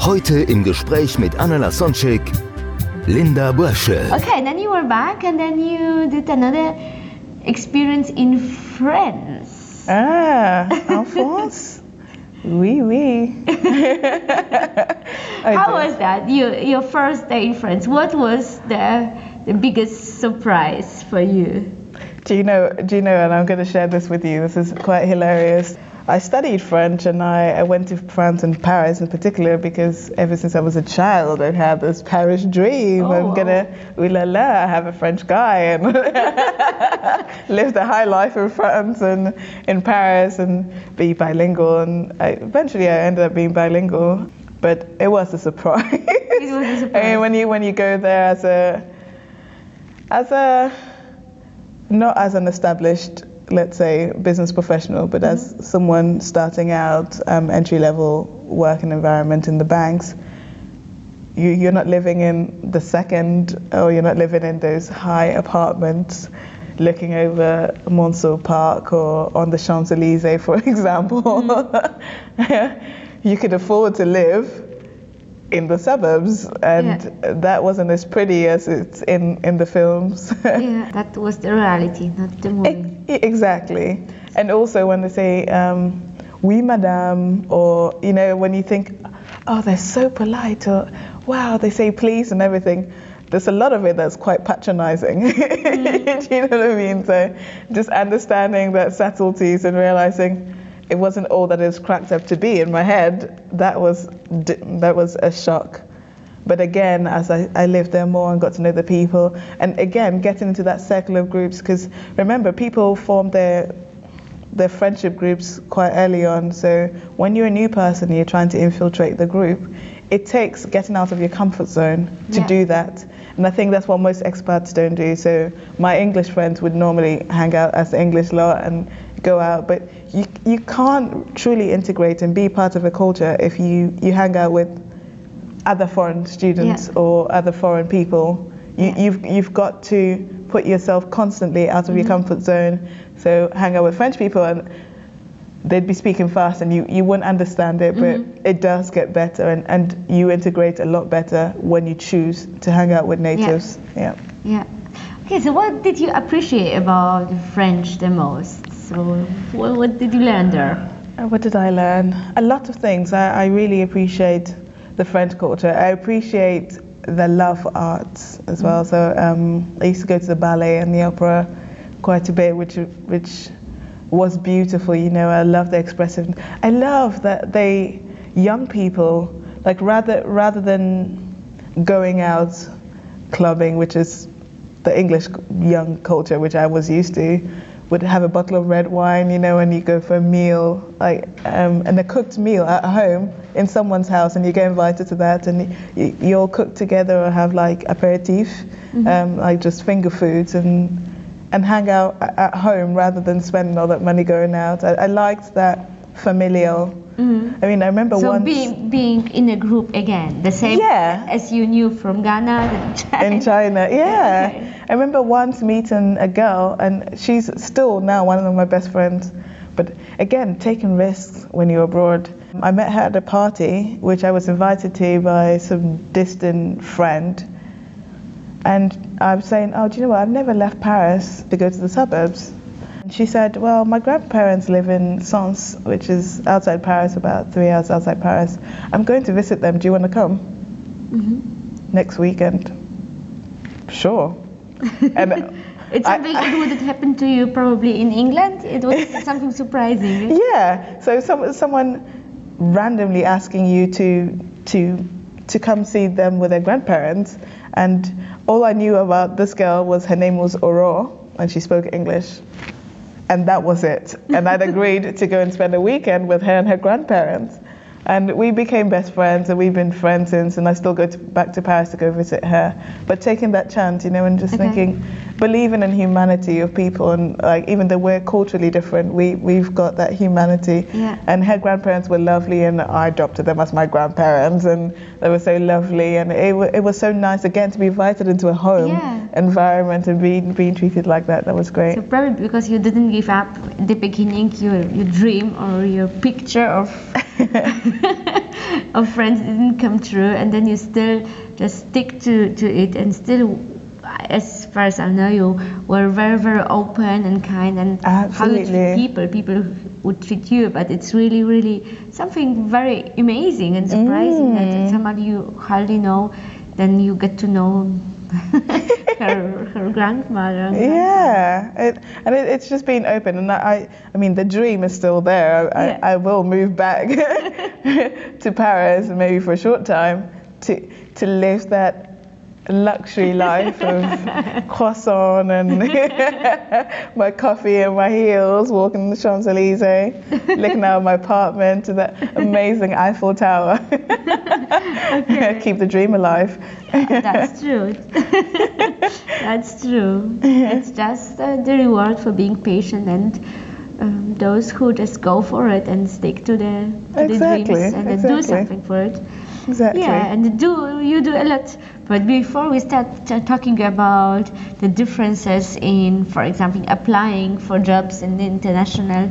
Heute im Gespräch mit Anna Lasonczek, Linda Brösche. Okay, then you were back and then you did another experience in France. Ah, en France? Oui, oui. How do. was that? You, your first day in France. What was the the biggest surprise for you? Do you know? Do you know? And I'm going to share this with you. This is quite hilarious. I studied French, and I, I went to France and Paris in particular because ever since I was a child, I've had this Paris dream. Oh, I'm wow. gonna, ooh la la, have a French guy and live the high life in France and in Paris and be bilingual. And I, eventually, I ended up being bilingual, but it was a surprise. It was a I surprise. mean, when you when you go there as a as a not as an established, let's say, business professional, but as someone starting out, um, entry level working environment in the banks, you, you're not living in the second, or you're not living in those high apartments looking over Monceau Park or on the Champs Elysees, for example. you could afford to live in the suburbs, and that wasn't as pretty as it's in, in the films. yeah, that was the reality, not the movie. E- Exactly. And also when they say, um, oui, madame, or, you know, when you think, oh, they're so polite, or wow, they say please and everything, there's a lot of it that's quite patronizing. Do you know what I mean? So just understanding that subtleties and realizing it wasn't all that it's cracked up to be in my head, that was, that was a shock. But again, as I, I lived there more and got to know the people, and again, getting into that circle of groups, because remember, people form their their friendship groups quite early on. So when you're a new person, you're trying to infiltrate the group. It takes getting out of your comfort zone to Yeah. do that, and I think that's what most expats don't do. So my English friends would normally hang out as English lot and go out, but you you can't truly integrate and be part of a culture if you you hang out with other foreign students Yeah. or other foreign people. You, Yeah. You've you've got to put yourself constantly out of your Mm-hmm. comfort zone. So hang out with French people and they'd be speaking fast and you, you wouldn't understand it, but Mm-hmm. it does get better and, and you integrate a lot better when you choose to hang out with natives. Yeah. Yeah. Okay, so what did you appreciate about French the most? So what, what did you learn there? Uh, What did I learn? A lot of things. I, I really appreciate the French culture. I appreciate the love for arts as well. So um, I used to go to the ballet and the opera quite a bit, which which was beautiful. You know, I love the expressive. I love that they young people like rather rather than going out clubbing, which is the English young culture, which I was used to, would have a bottle of red wine, you know, and you go for a meal, like, um, and a cooked meal at home in someone's house, and you get invited to that, and you, you all cook together or have like aperitif, um, like just finger foods, and and hang out at home rather than spending all that money going out. I, I liked that familial. Mm-hmm. I mean, I remember So once. being being in a group again, the same Yeah. as you knew from Ghana and China. in China. Yeah. I remember once meeting a girl, and she's still now one of my best friends. But again, taking risks when you're abroad. I met her at a party, which I was invited to by some distant friend. And I was saying, Oh, do you know what? I've never left Paris to go to the suburbs. She said, Well, my grandparents live in Sens, which is outside Paris, about three hours outside Paris. I'm going to visit them. Do you want to come? Mm-hmm. Next weekend. Sure. And It's I- something that would have happened to you probably in England. It was something surprising. yeah, so some, someone randomly asking you to to to come see them with their grandparents, and all I knew about this girl was her name was Aurore, and she spoke English, and that was it. And I'd agreed to go and spend a weekend with her and her grandparents. And we became best friends, and we've been friends since. And I still go to, back to Paris to go visit her. But taking that chance, you know, and just Okay. thinking, believing in humanity of people, and like even though we're culturally different, we we've got that humanity. Yeah. And her grandparents were lovely, and I adopted them as my grandparents, and they were so lovely, and it, it was so nice again to be invited into a home Yeah. environment and being being treated like that. That was great. So probably because you didn't give up the beginning, your your dream or your picture of of friends didn't come true, and then you still just stick to to it, and still, as far as I know, you were very very open and kind, and how you treat people, people would treat you, but it's really really something very amazing and surprising that Mm. somebody you hardly know, then you get to know. Her, her grandmother. Yeah, it, and it, it's just been open, and I, I mean, the dream is still there. I, Yeah. I, I will move back to Paris, maybe for a short time, to to live that luxury life of croissant and my coffee and my heels, walking the Champs Elysees, looking out of my apartment to that amazing Eiffel Tower. Keep the dream alive. That's true. That's true. It's just uh, the reward for being patient and um, those who just go for it and stick to the, to the dreams and then do something for it. Exactly. Yeah, and do you do a lot. But before we start talking about the differences in, for example, applying for jobs in the international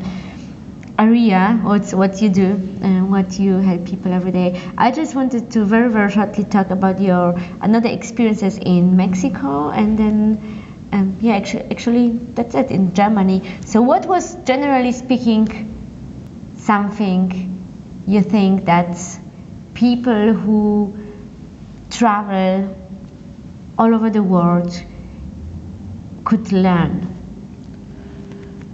area, what's what you do and what you help people every day. I just wanted to very very shortly talk about your another experiences in Mexico and then. Um, yeah, actually, actually, that's it in Germany. So, what was generally speaking something you think that people who travel all over the world could learn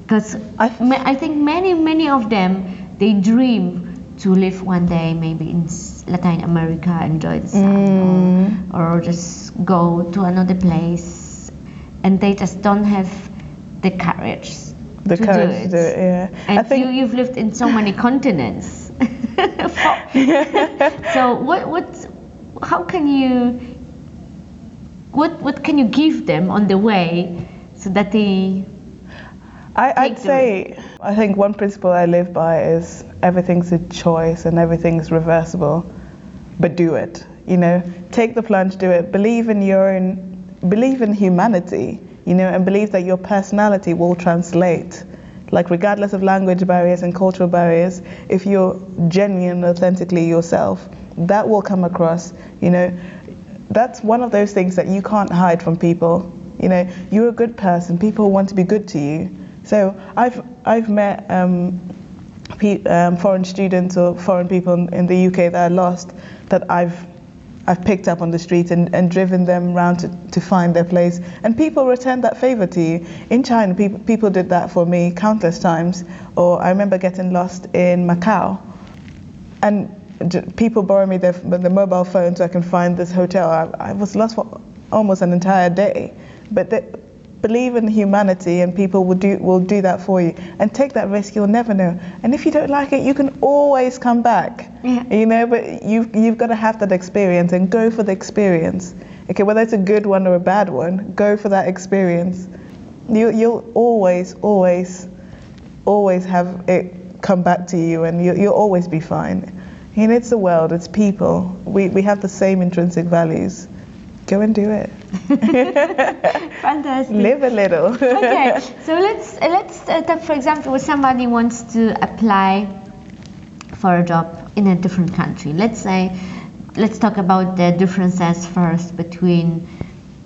because I I, I think many many of them they dream to live one day maybe in Latin America enjoy the sun mm. or, or just go to another place and they just don't have the courage the to courage do it. to do it. Yeah. And I think you, you've lived in so many continents. so what what how can you what what can you give them on the way so that they I, I'd say, I think one principle I live by is everything's a choice and everything's reversible, but do it. You know, take the plunge, do it. Believe in your own, believe in humanity. You know, and believe that your personality will translate. Like regardless of language barriers and cultural barriers, if you're genuine, authentically yourself, that will come across. You know, that's one of those things that you can't hide from people. You know, you're a good person. People want to be good to you. So I've I've met um, pe- um, foreign students or foreign people in, the UK that I lost that I've I've picked up on the street and, and driven them around to, to find their place. And people return that favor to you. In China, people, people did that for me countless times. Or I remember getting lost in Macau. And people borrow me their, the mobile phone so I can find this hotel. I, I was lost for almost an entire day. But they, believe in humanity and people will do, will do that for you. And take that risk, you'll never know. And if you don't like it, you can always come back. Yeah. You know, but you've, you've got to have that experience and go for the experience. Okay, whether it's a good one or a bad one, go for that experience. You, you'll always, always, always have it come back to you and you, you'll always be fine. And it's the world, it's people. We, we have the same intrinsic values. Go and do it. fantastic Live a little. okay so let's uh, let's uh, talk for example when somebody wants to apply for a job in a different country let's say let's talk about the differences first between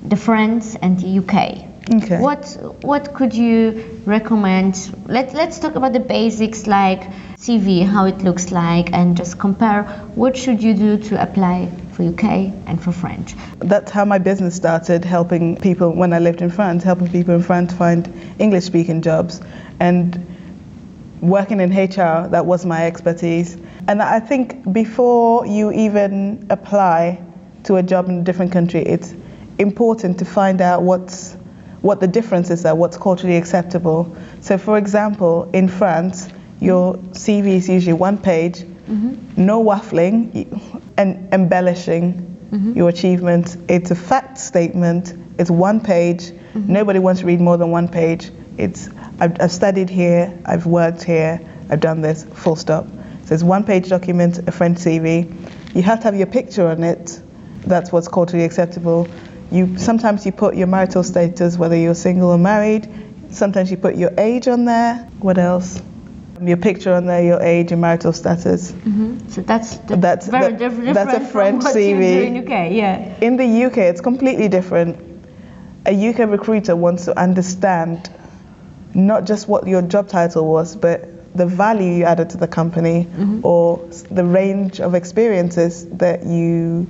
the France and the UK Okay. what what could you recommend let, let's talk about the basics like CV how it looks like and just compare what should you do to apply for UK and for French That's how my business started, helping people when I lived in France, helping people in France find English speaking jobs. And working in HR, that was my expertise. And I think before you even apply to a job in a different country, it's important to find out what's what the differences are, what's culturally acceptable. So, for example, in France, your CV is usually one page mm-hmm. no waffling and embellishing mm-hmm. your achievements. It's a fact statement. It's one page. Mm-hmm. Nobody wants to read more than one page. It's I've, I've studied here. I've worked here. I've done this. Full stop. So it's one page document, a French CV. You have to have your picture on it. That's what's culturally acceptable. You sometimes you put your marital status, whether you're single or married. Sometimes you put your age on there. What else? Your picture on there, your age, your marital status. Mm-hmm. So that's, the, That's- very that- diff- that's a different French CV. in UK. Yeah. In the UK, it's completely different. A UK recruiter wants to understand not just what your job title was, but the value you added to the company mm-hmm. or the range of experiences that you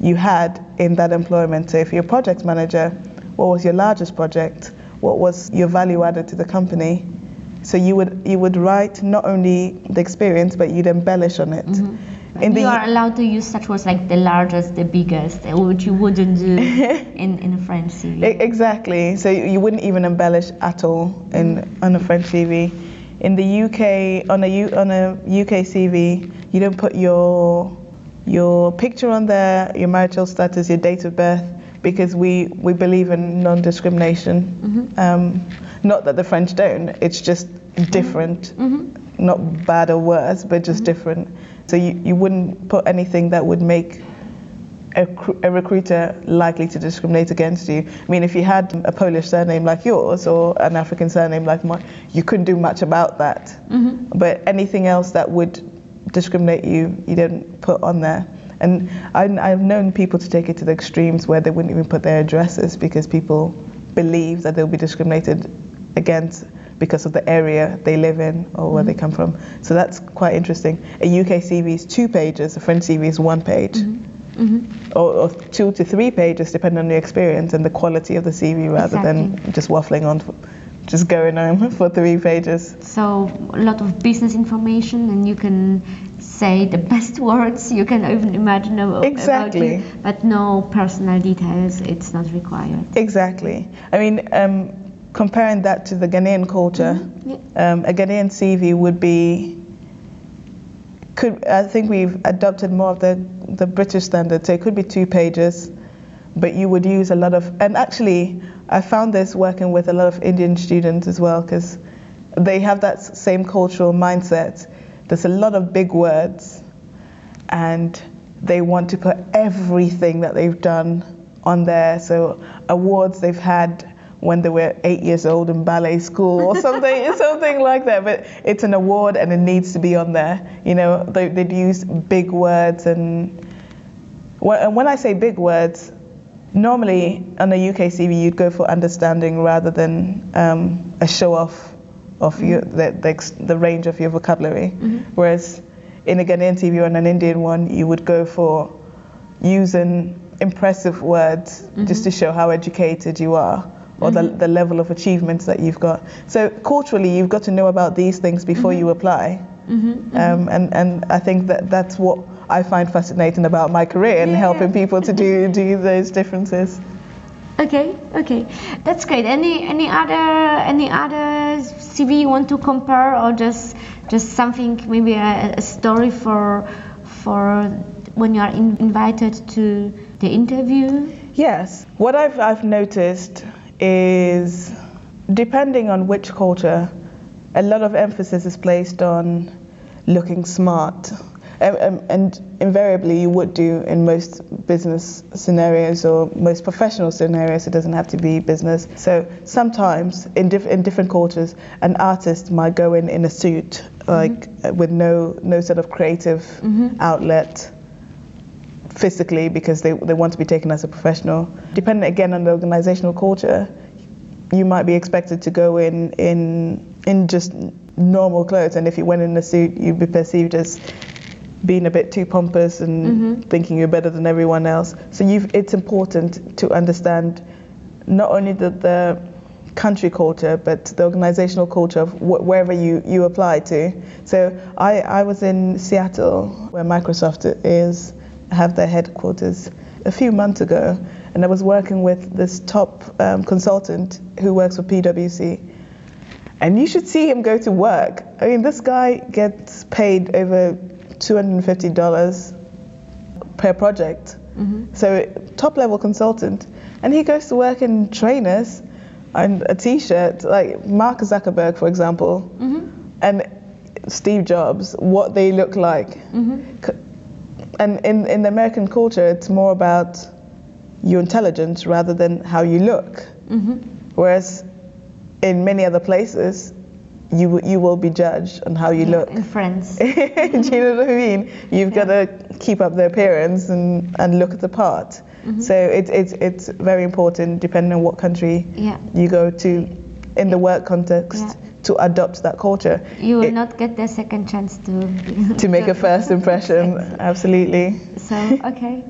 you had in that employment. So if you're a project manager, what was your largest project? What was your value added to the company? So you would you would write not only the experience, but you'd embellish on it. Mm-hmm. The you are allowed to use such words like the largest, the biggest, which you wouldn't do in, in a French CV. Exactly. So you wouldn't even embellish at all in on a French CV. In the UK, on a U, on a UK CV, you don't put your your picture on there, your marital status, your date of birth, because we we believe in non-discrimination. Mm-hmm. Um, not that the French don't. It's just mm-hmm. different. Mm-hmm. Not bad or worse, but just different. So you, you wouldn't put anything that would make a, cr- a recruiter likely to discriminate against you. I mean, if you had a Polish surname like yours or an African surname like mine, you couldn't do much about that. But anything else that would discriminate you, you don't put on there. And I, I've known people to take it to the extremes where they wouldn't even put their addresses because people believe that they'll be discriminated against because of the area they live in or where they mm-hmm. come from. So that's quite interesting. A UK CV is two pages, a French CV is one page mm-hmm. Mm-hmm. or, or two to three pages, depending on your experience and the quality of the CV, rather than just waffling on, just going on for three pages. So a lot of business information, and you can say the best words you can even imagine about, Exactly. about you, but no personal details. It's not required. Exactly. I mean, um, comparing that to the Ghanaian culture, Yeah. um, a Ghanaian CV would be. Could I think we've adopted more of the the British standard, so it could be two pages, but you would use a lot of. And actually, I found this working with a lot of Indian students as well, because they have that same cultural mindset. There's a lot of big words, and they want to put everything that they've done on there. So awards they've had when they were eight years old in ballet school or something, something like that. But it's an award and it needs to be on there. You know, they, they'd use big words and when, and when I say big words, normally on a UK CV you'd go for understanding rather than um, a show off of your, the, the, the range of your vocabulary. Mm-hmm. Whereas in a Ghanaian CV or an Indian one, you would go for using impressive words mm-hmm. just to show how educated you are or the, mm-hmm. the level of achievements that you've got. So culturally, you've got to know about these things before you apply. Um, and, and I think that that's what I find fascinating about my career and Yeah. helping people to do, do those differences. Okay, okay, that's great. Any any other any other CV you want to compare, or just just something maybe a, a story for for when you are in, invited to the interview? Yes. What I've, I've noticed is depending on which culture, a lot of emphasis is placed on looking smart. And, and- and invariably, you would do in most business scenarios or most professional scenarios, it doesn't have to be business. So sometimes in, diff- in different cultures, an artist might go in in a suit, like uh, with no, no sort of creative mm-hmm. outlet physically because they, they want to be taken as a professional. Depending again on the organizational culture, you might be expected to go in in in just normal clothes, and if you went in a suit, you'd be perceived as being a bit too pompous and thinking you're better than everyone else. So you've, it's important to understand not only the, the country culture, but the organizational culture of wh- wherever you, you apply to. So I, I was in Seattle, where Microsoft is, have their headquarters, a few months ago, and I was working with this top um, consultant who works for PwC. And you should see him go to work. I mean, this guy gets paid over $250 per project. Mm-hmm. So top level consultant, and he goes to work in trainers and a t-shirt, like Mark Zuckerberg, for example, mm-hmm. and Steve Jobs, what they look like. Mm-hmm. C- And in, in the American culture, it's more about your intelligence rather than how you look. Whereas in many other places, you, you will be judged on how you look. in France. Do you know what I mean? You've got to keep up the appearance and, and look at the part. So it, it's it's very important, depending on what country Yeah. you go to, in the work context, Yeah. to adopt that culture. You will It- not get the second chance to to make a first impression, absolutely. So okay,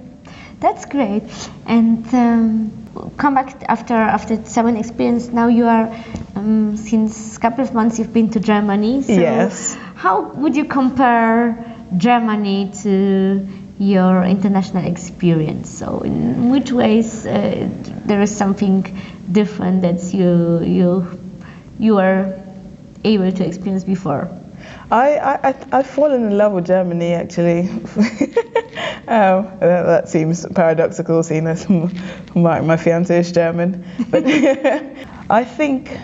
that's great. And um, come back after after seven experience. Now you are um, since a couple of months you've been to Germany. So Yes. How would you compare Germany to your international experience? So in which ways uh, there is something different that you you you are able to experience before? I, I, I- I've fallen in love with Germany actually. um, that, that seems paradoxical seeing as my, my fiance is German. But I think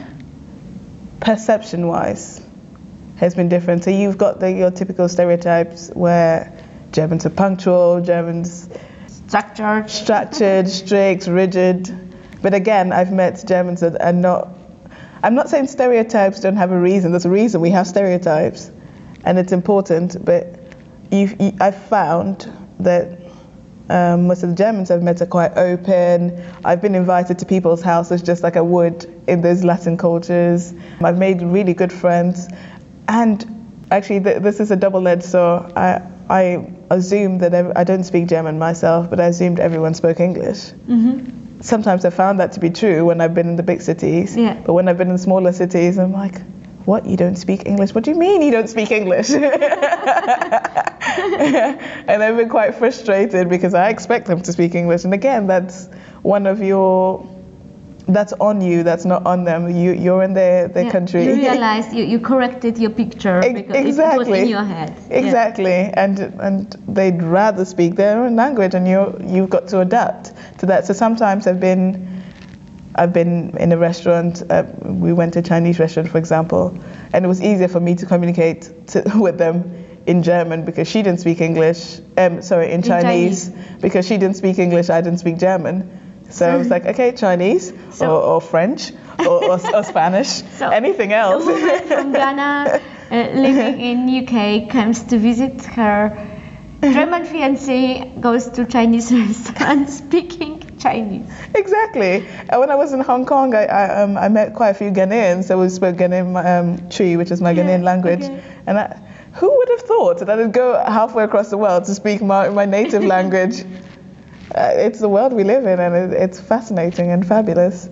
perception wise has been different. So you've got the, your typical stereotypes where Germans are punctual, Germans Structured. structured, strict, rigid. But again, I've met Germans that are not. I'm not saying stereotypes don't have a reason. There's a reason we have stereotypes, and it's important. But you've, you, I've found that um, most of the Germans I've met are quite open. I've been invited to people's houses just like I would in those Latin cultures. I've made really good friends, and actually, th- this is a double-edged sword. I, I assumed that ev- I don't speak German myself, but I assumed everyone spoke English. Sometimes I found that to be true when I've been in the big cities. Yeah. But when I've been in smaller cities, I'm like, what? You don't speak English? What do you mean you don't speak English? and I've been quite frustrated because I expect them to speak English. And again, that's one of your, that's on you, that's not on them. You, you're in their, their Yeah, country. You realized you, you corrected your picture because it- it was exactly. in your head. Yeah. Exactly, and and they'd rather speak their own language, and you you've got to adapt to that. So sometimes I've been I've been in a restaurant. Uh, we went to a Chinese restaurant, for example, and it was easier for me to communicate to, with them in German because she didn't speak English. Um, sorry, in Chinese, because she didn't speak English. I didn't speak German. So I was like, okay, Chinese So- or, or French or, or, or Spanish, So anything A else. woman from Ghana uh, living in UK comes to visit her German fiance goes to Chinese restaurant speaking Chinese. Exactly. When I was in Hong Kong, I, I, um, I met quite a few Ghanaians. So we spoke Ghanaian um, Twi, which is my Yeah, Ghanaian language. okay. And I, who would have thought that I'd go halfway across the world to speak my, my native language? Uh, it's the world we live in, and it, it's fascinating and fabulous.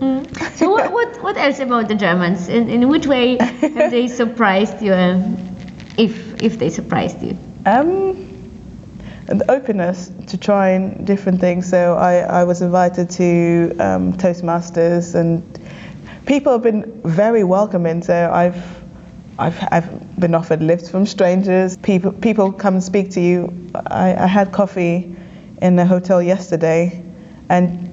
So what, what, what else about the Germans? In, in which way have they surprised you, um, if, if they surprised you? Um, and the openness to trying different things. So I, I was invited to um, Toastmasters, and people have been very welcoming. So I've, I've, I've been offered lifts from strangers. People, people come and speak to you. I, I had coffee in a hotel yesterday, and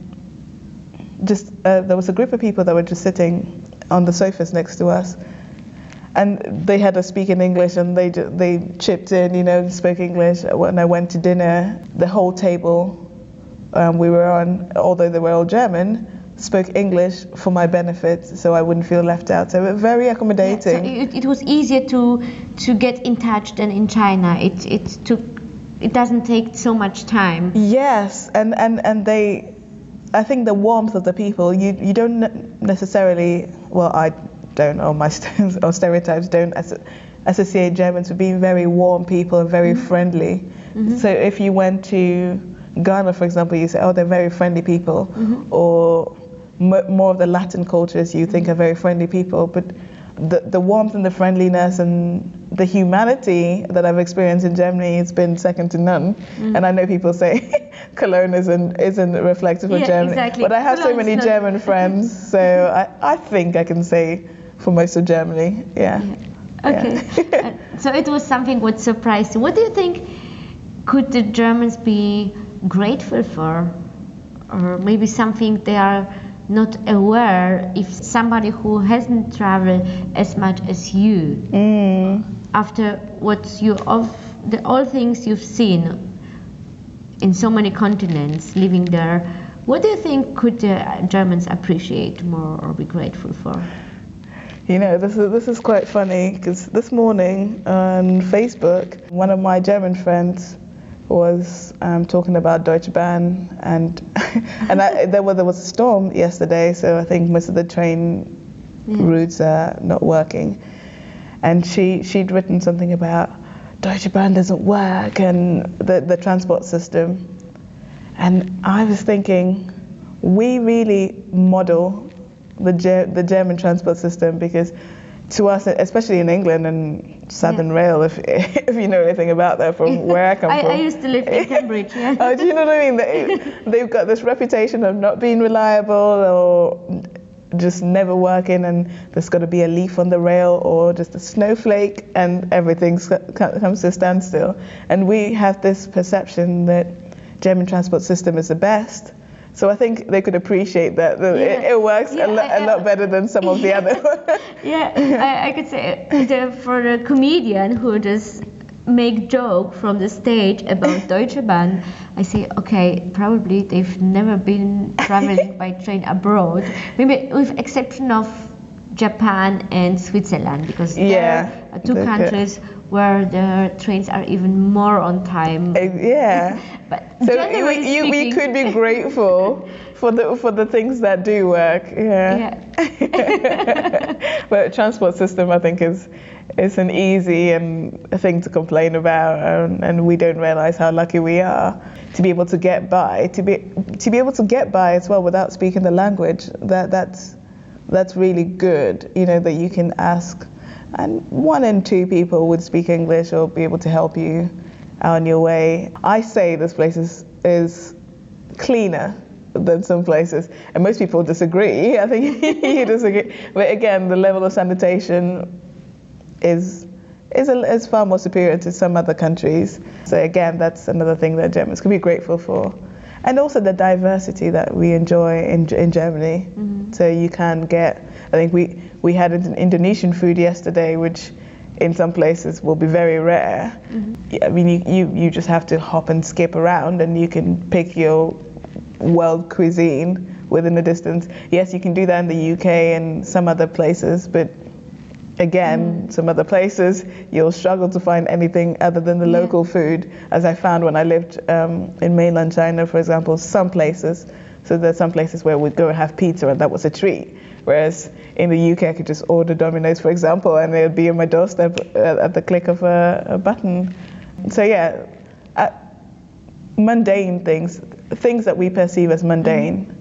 just uh, there was a group of people that were just sitting on the sofas next to us and they had us speak in English, and they they chipped in, you know, spoke English. When I went to dinner, the whole table um, we were on, although they were all German, spoke English for my benefit, so I wouldn't feel left out. So very accommodating. So accommodating. it, it was easier to to get in touch than in China. It it took it doesn't take so much time. Yes, and, and, and they, I think the warmth of the people, you, you don't necessarily, well, I don't, or my or stereotypes don't associate Germans with being very warm people and very mm-hmm. friendly. Mm-hmm. So if you went to Ghana, for example, you say, oh, they're very friendly people, mm-hmm. or m- more of the Latin cultures you think are very friendly people, but the, the warmth and the friendliness and the humanity that I've experienced in Germany has been second to none. And I know people say Cologne isn't, isn't reflective of Yeah, Germany. exactly. But I have so Cologne's many not- German friends, so I, I think I can say for most of Germany, yeah. Okay. Uh, so it was something what surprised you. What do you think could the Germans be grateful for? Or maybe something they are not aware if somebody who hasn't traveled as much as you eh. after what you of the all things you've seen in so many continents living there what do you think could the Germans appreciate more or be grateful for? You know, this is this is quite funny because this morning on Facebook, one of my German friends was um, talking about Deutsche Bahn, and and I, there was there was a storm yesterday, so I think most of the train Yeah. routes are not working, and she she'd written something about Deutsche Bahn doesn't work and the the transport system, and I was thinking, we really model the Ger- the German transport system because to us, especially in England and Southern Yeah. Rail, if if you know anything about that from where I come I, from. I used to live in Cambridge, yeah. oh, do you know what I mean? They, they've got this reputation of not being reliable or just never working, and there's got to be a leaf on the rail or just a snowflake, and everything comes to a standstill. And we have this perception that German transport system is the best. So I think they could appreciate that, that it, Yeah. it works Yeah, a, lo- I- lot better than some of the other. Yeah, I, I could say the, for a comedian who just make joke from the stage about Deutsche Bahn, I say, okay, probably they've never been traveling by train abroad, maybe with exception of Japan and Switzerland, because Yeah, there are two countries where the trains are even more on time. Eh, yeah. But So we, you, we could be grateful for the for the things that do work. Yeah. Yeah. but transport system, I think, is is an easy and thing to complain about, and, and we don't realize how lucky we are to be able to get by, to be to be able to get by as well without speaking the language. That that's that's really good. You know that you can ask, and one in two people would speak English or be able to help you on your way. I say this place is is cleaner than some places, and most people disagree. I think you disagree, but again, the level of sanitation is is, a, is far more superior to some other countries. So again, that's another thing that Germans can be grateful for, and also the diversity that we enjoy in in Germany. Mm-hmm. So you can get, I think we we had an Indonesian food yesterday, which in some places will be very rare. Yeah, I mean, you, you, you just have to hop and skip around and you can pick your world cuisine within the distance. Yes, you can do that in the UK and some other places, but again, some other places you'll struggle to find anything other than the Yeah. local food, as I found when I lived um, in mainland China, for example, some places. So there's some places where we'd go and have pizza and that was a treat. Whereas in the UK, I could just order Domino's, for example, and it would be on my doorstep at, at the click of a, a button. So yeah, uh, mundane things, things that we perceive as mundane,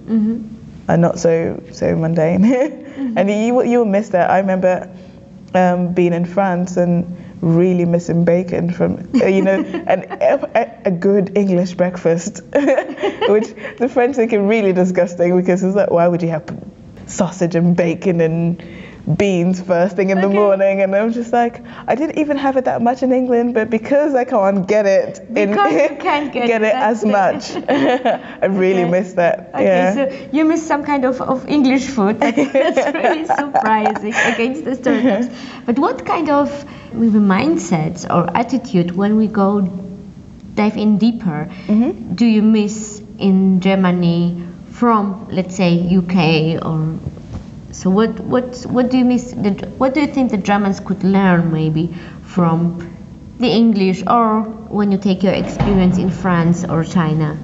are not so so mundane. and you you will miss that. I remember um, being in France and really missing bacon from uh, you know an, a, a good English breakfast, which the French think are really disgusting because it's like why would you have sausage and bacon and beans first thing in the morning and I'm just like I didn't even have it that much in England but because I can't get it in Because you can't get it, it as much I really Okay. miss that Okay, yeah so you miss some kind of, of English food. That's really surprising against the stereotypes. But what kind of maybe mindsets or attitude when we go dive in deeper Mm-hmm. do you miss in Germany from let's say UK or so what what what do you miss the, what do you think the Germans could learn maybe from the English or when you take your experience in France or China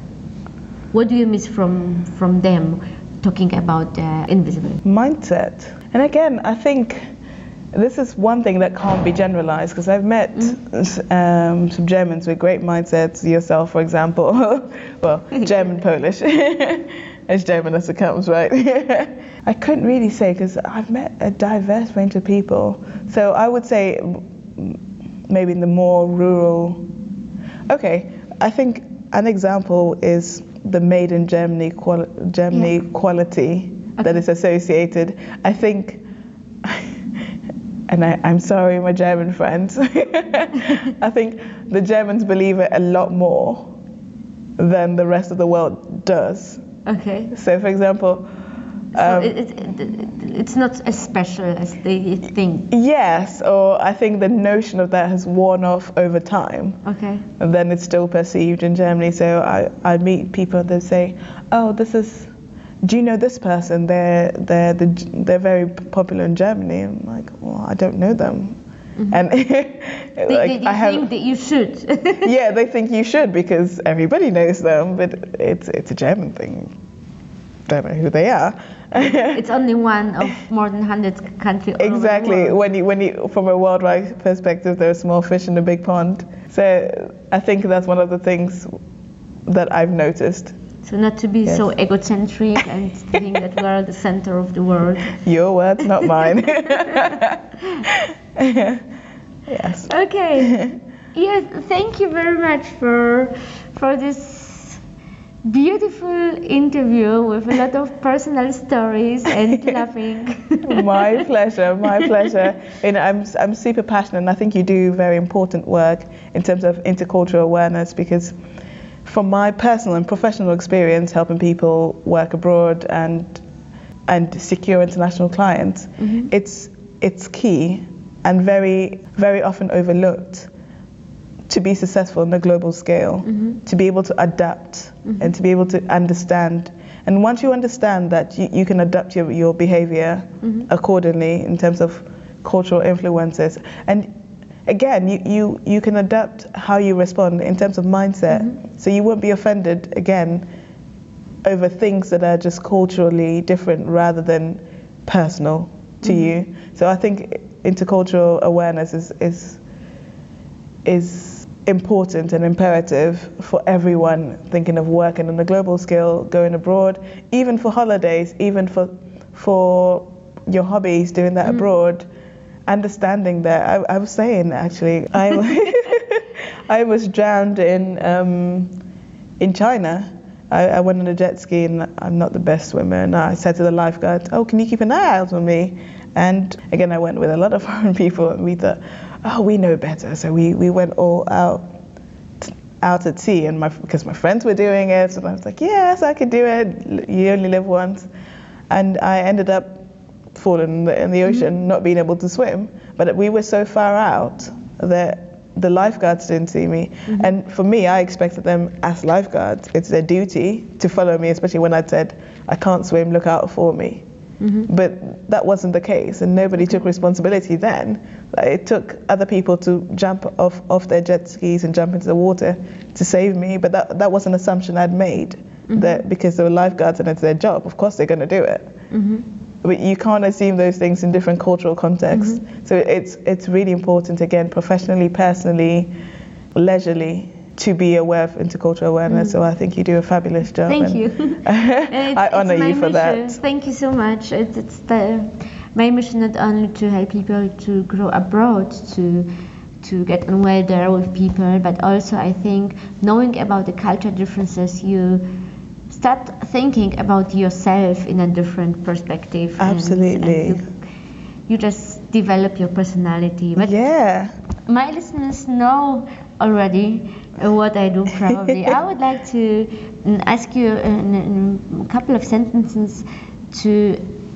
what do you miss from from them talking about the invisible? mindset. And again, I think this is one thing that can't be generalized because I've met um, some Germans with great mindsets, yourself, for example. well, German, Polish. as German as it comes, right? I couldn't really say because I've met a diverse range of people. So I would say maybe in the more rural. Okay, I think an example is the made in Germany, quali- Germany quality that Okay. is associated. I think and I, I'm sorry, my German friends. I think the Germans believe it a lot more than the rest of the world does. Okay. So, for example, So um, it, it, it, it's not as special as they think. yes, or I think the notion of that has worn off over time. Okay. and then it's still perceived in Germany. So I, I meet people that say, "Oh, this is, do you know this person? They're they're the, they're very popular in Germany." I'm like, "Well, I don't know them," Mm-hmm. and They, like they, they I have, think that you should. yeah, they think you should because everybody knows them, but it's it's a German thing. Don't know who they are. it's only one of more than 100 countries. all over the Exactly. When you when you from a worldwide perspective, there are small fish in a big pond. So I think that's one of the things that I've noticed. So not to be Yes. so egocentric and think that we are the center of the world. Your words, not mine. yes. Okay. yes, thank you very much for for this beautiful interview with a lot of personal stories and laughing. my pleasure, my pleasure. And I'm, I'm super passionate, and I think you do very important work in terms of intercultural awareness because, from my personal and professional experience helping people work abroad and and secure international clients, mm-hmm. it's it's key and very very often overlooked to be successful on a global scale, mm-hmm. to be able to adapt mm-hmm. and to be able to understand. And once you understand that, you, you can adapt your, your behavior mm-hmm. accordingly in terms of cultural influences. And again, you, you, you can adapt how you respond in terms of mindset. So you won't be offended again over things that are just culturally different rather than personal to you. So I think intercultural awareness is, is is important and imperative for everyone thinking of working on a global scale, going abroad, even for holidays, even for for your hobbies, doing that abroad, understanding that. I, I was saying actually, I I was drowned in um, in China. I, I went on a jet ski and I'm not the best swimmer. And I said to the lifeguard, "Oh, can you keep an eye out on me?" And again, I went with a lot of foreign people, and we thought, "Oh, we know better." So we, we went all out out at sea, and my because my friends were doing it, and I was like, "Yes, I could do it. You only live once." And I ended up falling in the, in the mm-hmm. ocean, not being able to swim. But we were so far out that the lifeguards didn't see me. Mm-hmm. And for me, I expected them as lifeguards. It's their duty to follow me, especially when I said, I can't swim, look out for me. Mm-hmm. But that wasn't the case, and nobody took responsibility then. Like, It took other people to jump off, off their jet skis and jump into the water to save me, but that, that was an assumption I'd made. Mm-hmm. That because they were lifeguards and it's their job, of course they're going to do it mm-hmm. but you can't assume those things in different cultural contexts. So it's it's really important again, professionally, personally, leisurely, to be aware of intercultural awareness. Mm. So I think you do a fabulous job. Thank and you. I honor you for mission. that. Thank you so much. It's, it's the, my mission not only to help people to grow abroad, to to get on well there with people, but also I think knowing about the culture differences, you start thinking about yourself in a different perspective. and- Absolutely. and you, you just develop your personality. But Yeah. my listeners know already uh, what I do probably. I would like to mm, ask you in, in a couple of sentences to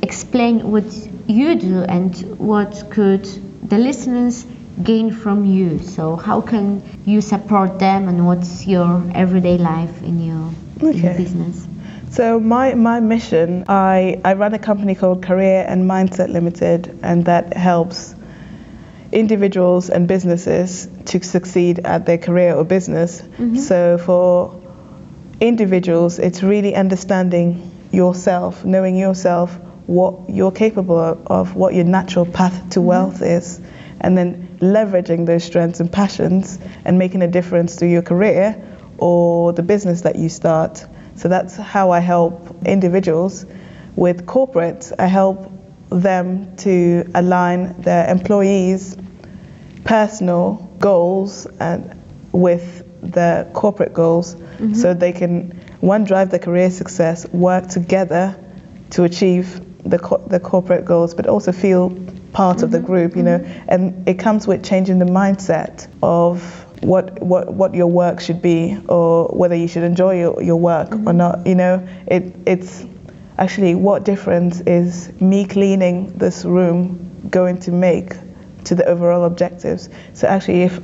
explain what you do and what could the listeners gain from you. So how can you support them and what's your everyday life in your, in your business? So my, my mission, I, I run a company called Career and Mindset Limited, and that helps individuals and businesses to succeed at their career or business. Mm-hmm. So for individuals, it's really understanding yourself, knowing yourself, what you're capable of, what your natural path to mm-hmm. wealth is, and then leveraging those strengths and passions and making a difference to your career or the business that you start. So that's how I help individuals. With corporates, I help them to align their employees' personal goals and with the corporate goals. Mm-hmm. So they can one drive their career success work together to achieve the, co- the corporate goals but also feel part of the mm-hmm. group, you know, mm-hmm. and it comes with changing the mindset of what what what your work should be or whether you should enjoy your, your work or not. You know, it it's actually what difference is me cleaning this room going to make to the overall objectives. So actually, if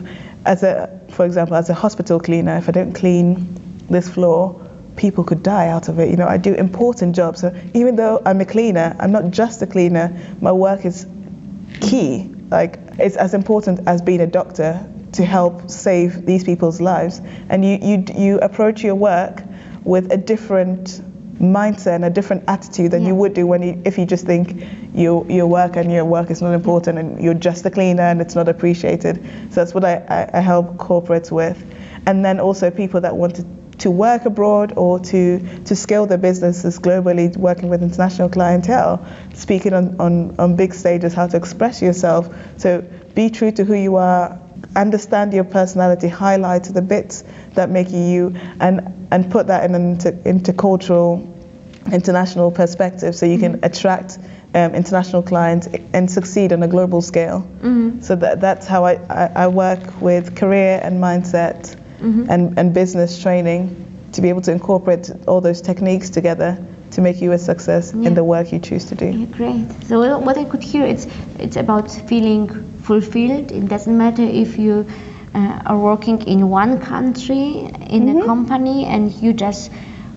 as a for example as a hospital cleaner, if I don't clean this floor, people could die out of it. You know, I do important jobs. So even though I'm a cleaner, I'm not just a cleaner. My work is key. Like it's as important as being a doctor to help save these people's lives. And you you you approach your work with a different mindset and a different attitude than you would do when you if you just think your your work and your work is not important and you're just a cleaner and it's not appreciated. So that's what I, I, I help corporates with. And then also people that want to, to work abroad or to, to scale their businesses globally, working with international clientele, speaking on, on, on big stages, how to express yourself. So be true to who you are, understand your personality, highlight the bits that make you you, and, and put that in an inter, intercultural, international perspective so you can attract um, international clients and succeed on a global scale. So that, that's how I, I, I work with career and mindset and, and business training to be able to incorporate all those techniques together to make you a success Yeah. in the work you choose to do. Yeah, great. So what- what I could hear, it's it's about feeling fulfilled. It doesn't matter if you uh, are working in one country in Mm-hmm. a company and you just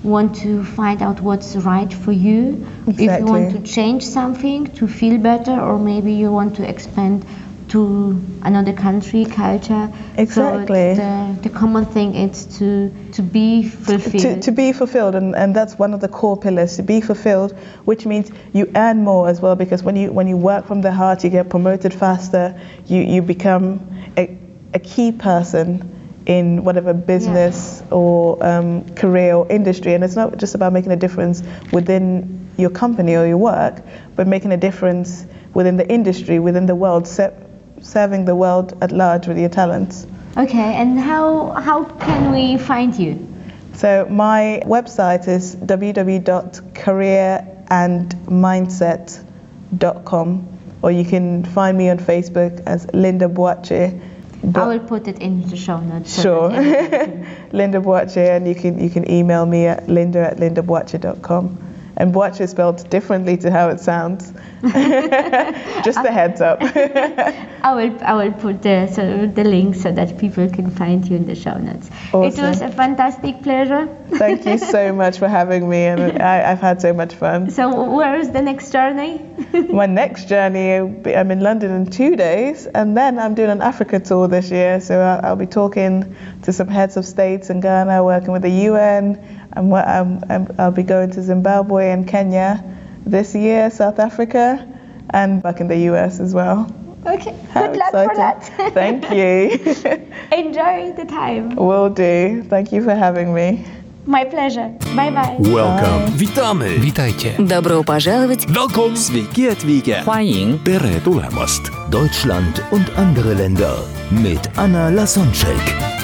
want to find out what's right for you. If you want to change something to feel better, or maybe you want to expand to another country, culture. Exactly. So the, the common thing is to to be fulfilled. to, to be fulfilled and, and that's one of the core pillars to be fulfilled which means you earn more as well because when you when you work from the heart you get promoted faster you you become a, a key person in whatever business or um, career or industry and it's not just about making a difference within your company or your work but making a difference within the industry within the world se- serving the world at large with your talents Okay, and how how can we find you? So my website is www.careerandmindset.com or you can find me on Facebook as Linda Boache. I will put it in the show notes. so Sure. can- Linda Boache and you can you can email me at linda at lindaboache.com. And Boache is spelled differently to how it sounds. Just a heads up. I will I will put the so the link so that people can find you in the show notes. It was a fantastic pleasure. Thank you so much for having me and I, I've had so much fun. So where is the next journey? My next journey, I'm in London in two days, and then I'm doing an Africa tour this year. So I'll, I'll be talking to some heads of states in Ghana, working with the UN. I'm, I'm, I'm, I'll be going to Zimbabwe and Kenya this year, South Africa, and back in the US as well. okay. How Good luck for exciting. that. Thank you. Enjoy the time. Will do. Thank you for having me. My pleasure. Bye bye. Welcome. Witamy. Witajcie. Добро пожаловать! Welcome. Sveiki atvykę. 欢迎 Tere tulemast. Deutschland und andere Länder mit Anna Lasonczek.